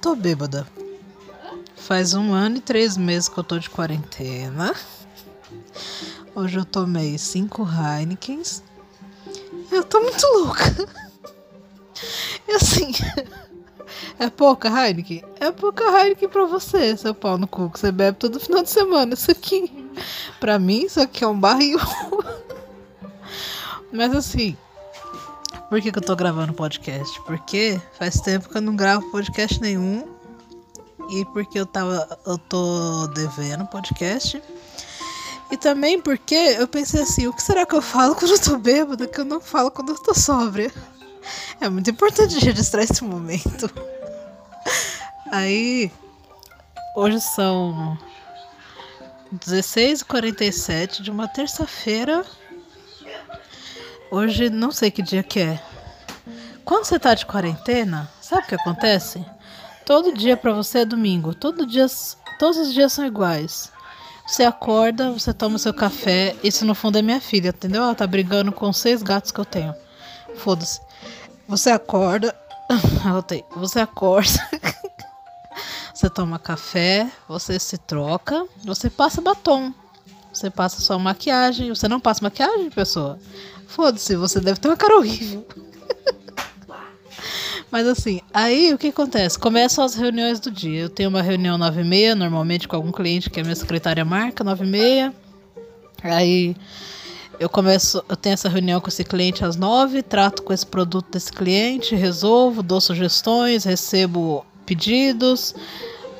tô bêbada. Faz um ano e três meses que eu tô de quarentena. Hoje eu tomei cinco Heinekens. Eu tô muito louca. E assim, é pouca Heineken? É pouca Heineken pra você, seu pau no cu, que você bebe todo final de semana. Isso aqui, pra mim, isso aqui é um barril. Mas assim, por que, que eu tô gravando podcast? Porque faz tempo que eu não gravo podcast nenhum. E porque eu tava. Eu tô devendo podcast. E também porque eu pensei assim, o que será que eu falo quando eu tô bêbada que eu não falo quando eu tô sóbria? É muito importante registrar esse momento. Aí, hoje são 16h47 de uma terça-feira Hoje não sei que dia que é. Quando você tá de quarentena, sabe o que acontece? Todo dia para você é domingo. Todo dia, todos os dias são iguais. Você acorda, você toma seu café. Isso no fundo é minha filha, entendeu? Ela tá brigando com seis gatos que eu tenho. Foda-se. Você acorda. Você acorda. você toma café, você se troca, você passa batom. Você passa sua maquiagem. Você não passa maquiagem, pessoa? Foda-se, você deve ter uma cara horrível. Mas assim, aí o que acontece? Começam as reuniões do dia. Eu tenho uma reunião 9 e meia, normalmente com algum cliente que a minha secretária marca, 9 e meia. Aí eu começo, eu tenho essa reunião com esse cliente às 9, trato com esse produto desse cliente, resolvo, dou sugestões, recebo pedidos,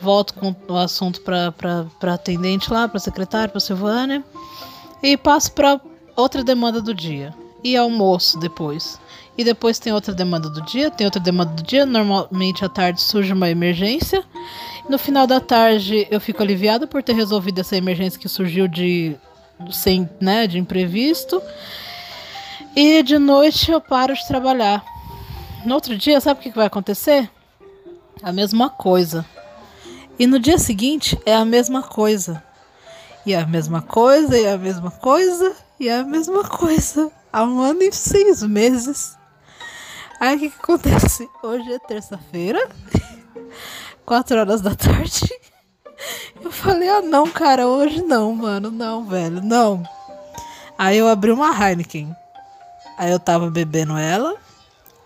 volto com o assunto para atendente lá, para secretária, para Silvânia, e passo para outra demanda do dia. E almoço depois. E depois tem outra demanda do dia, tem outra demanda do dia. Normalmente à tarde surge uma emergência. No final da tarde eu fico aliviada por ter resolvido essa emergência que surgiu de sem, né, de imprevisto. E de noite eu paro de trabalhar. No outro dia, sabe o que vai acontecer? A mesma coisa. E no dia seguinte é a mesma coisa. E a mesma coisa, e a mesma coisa, e a mesma coisa. Há um ano e seis meses. Aí o que, que acontece? Hoje é terça-feira, quatro horas da tarde. Eu falei, ah não, cara, hoje não, mano, não, velho, não. Aí eu abri uma Heineken. Aí eu tava bebendo ela.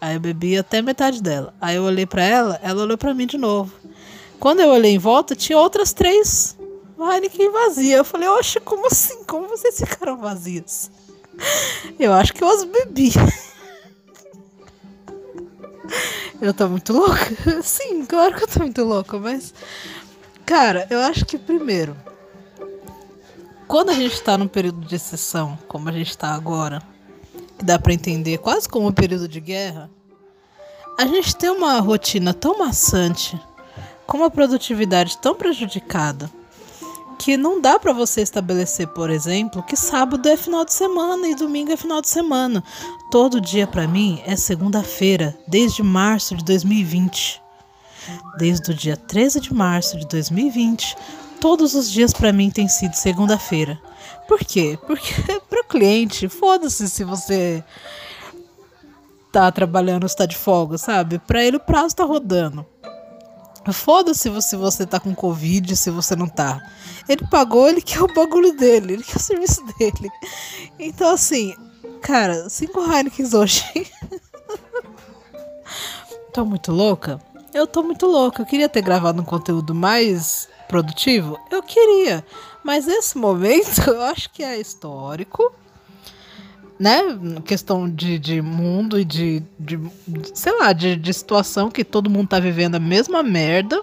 Aí eu bebi até metade dela. Aí eu olhei para ela, ela olhou para mim de novo. Quando eu olhei em volta, tinha outras três Heineken vazia. Eu falei, oxe, como assim? Como vocês ficaram vazias? Eu acho que eu as bebi. Eu tô muito louca? Sim, claro que eu tô muito louca, mas. Cara, eu acho que primeiro. Quando a gente tá num período de exceção, como a gente tá agora, que dá para entender quase como um período de guerra, a gente tem uma rotina tão maçante com uma produtividade tão prejudicada que não dá para você estabelecer, por exemplo, que sábado é final de semana e domingo é final de semana. Todo dia para mim é segunda-feira, desde março de 2020. Desde o dia 13 de março de 2020, todos os dias para mim tem sido segunda-feira. Por quê? Porque para o cliente, foda-se se você tá trabalhando ou está de folga, sabe? Para ele o prazo tá rodando. Foda-se se você tá com Covid, se você não tá. Ele pagou, ele quer o bagulho dele, ele quer o serviço dele. Então, assim, cara, cinco Heineken hoje. tô muito louca? Eu tô muito louca. Eu queria ter gravado um conteúdo mais produtivo? Eu queria. Mas esse momento eu acho que é histórico né, questão de, de mundo e de, de sei lá, de, de situação que todo mundo tá vivendo a mesma merda.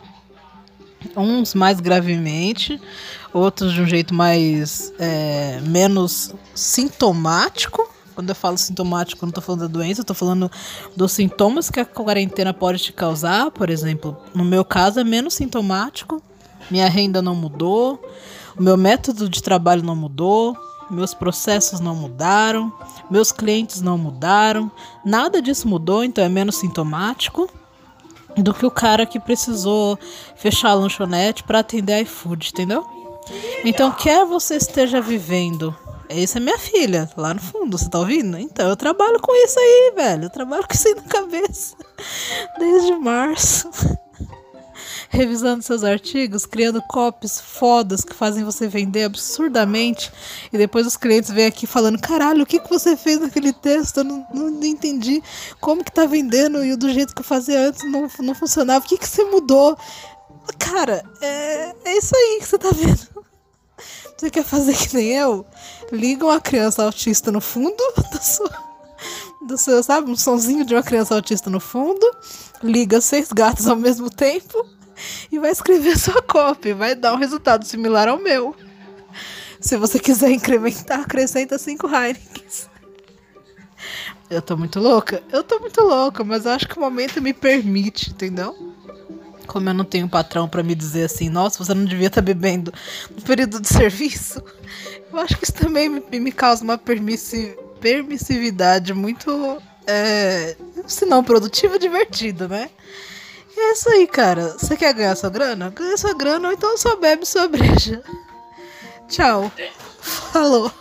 Uns mais gravemente, outros de um jeito mais é, menos sintomático. Quando eu falo sintomático, não tô falando da doença, eu tô falando dos sintomas que a quarentena pode te causar. Por exemplo, no meu caso é menos sintomático, minha renda não mudou, o meu método de trabalho não mudou, meus processos não mudaram, meus clientes não mudaram, nada disso mudou, então é menos sintomático do que o cara que precisou fechar a lanchonete para atender iFood, entendeu? Então, quer você esteja vivendo. Essa é minha filha, lá no fundo, você tá ouvindo? Então, eu trabalho com isso aí, velho. Eu trabalho com isso aí na cabeça. Desde março. Revisando seus artigos, criando copies fodas que fazem você vender absurdamente. E depois os clientes vêm aqui falando: caralho, o que, que você fez naquele texto? Eu não, não, entendi como que tá vendendo e do jeito que eu fazia antes não, não funcionava. O que, que você mudou? Cara, é, é isso aí que você tá vendo. Você quer fazer que nem eu? Liga uma criança autista no fundo do seu, do seu, sabe? Um sonzinho de uma criança autista no fundo. Liga seis gatos ao mesmo tempo e vai escrever sua cópia. Vai dar um resultado similar ao meu. Se você quiser incrementar, acrescenta cinco Heinekens. Eu tô muito louca? Eu tô muito louca, mas acho que o momento me permite, entendeu? como eu não tenho patrão para me dizer assim, nossa, você não devia estar tá bebendo no período de serviço, eu acho que isso também me, me causa uma permissi permissividade muito, é, se não produtiva, divertida, né? É isso aí, cara. Você quer ganhar sua grana? Ganha sua grana ou então só bebe sua breja. Tchau. Falou.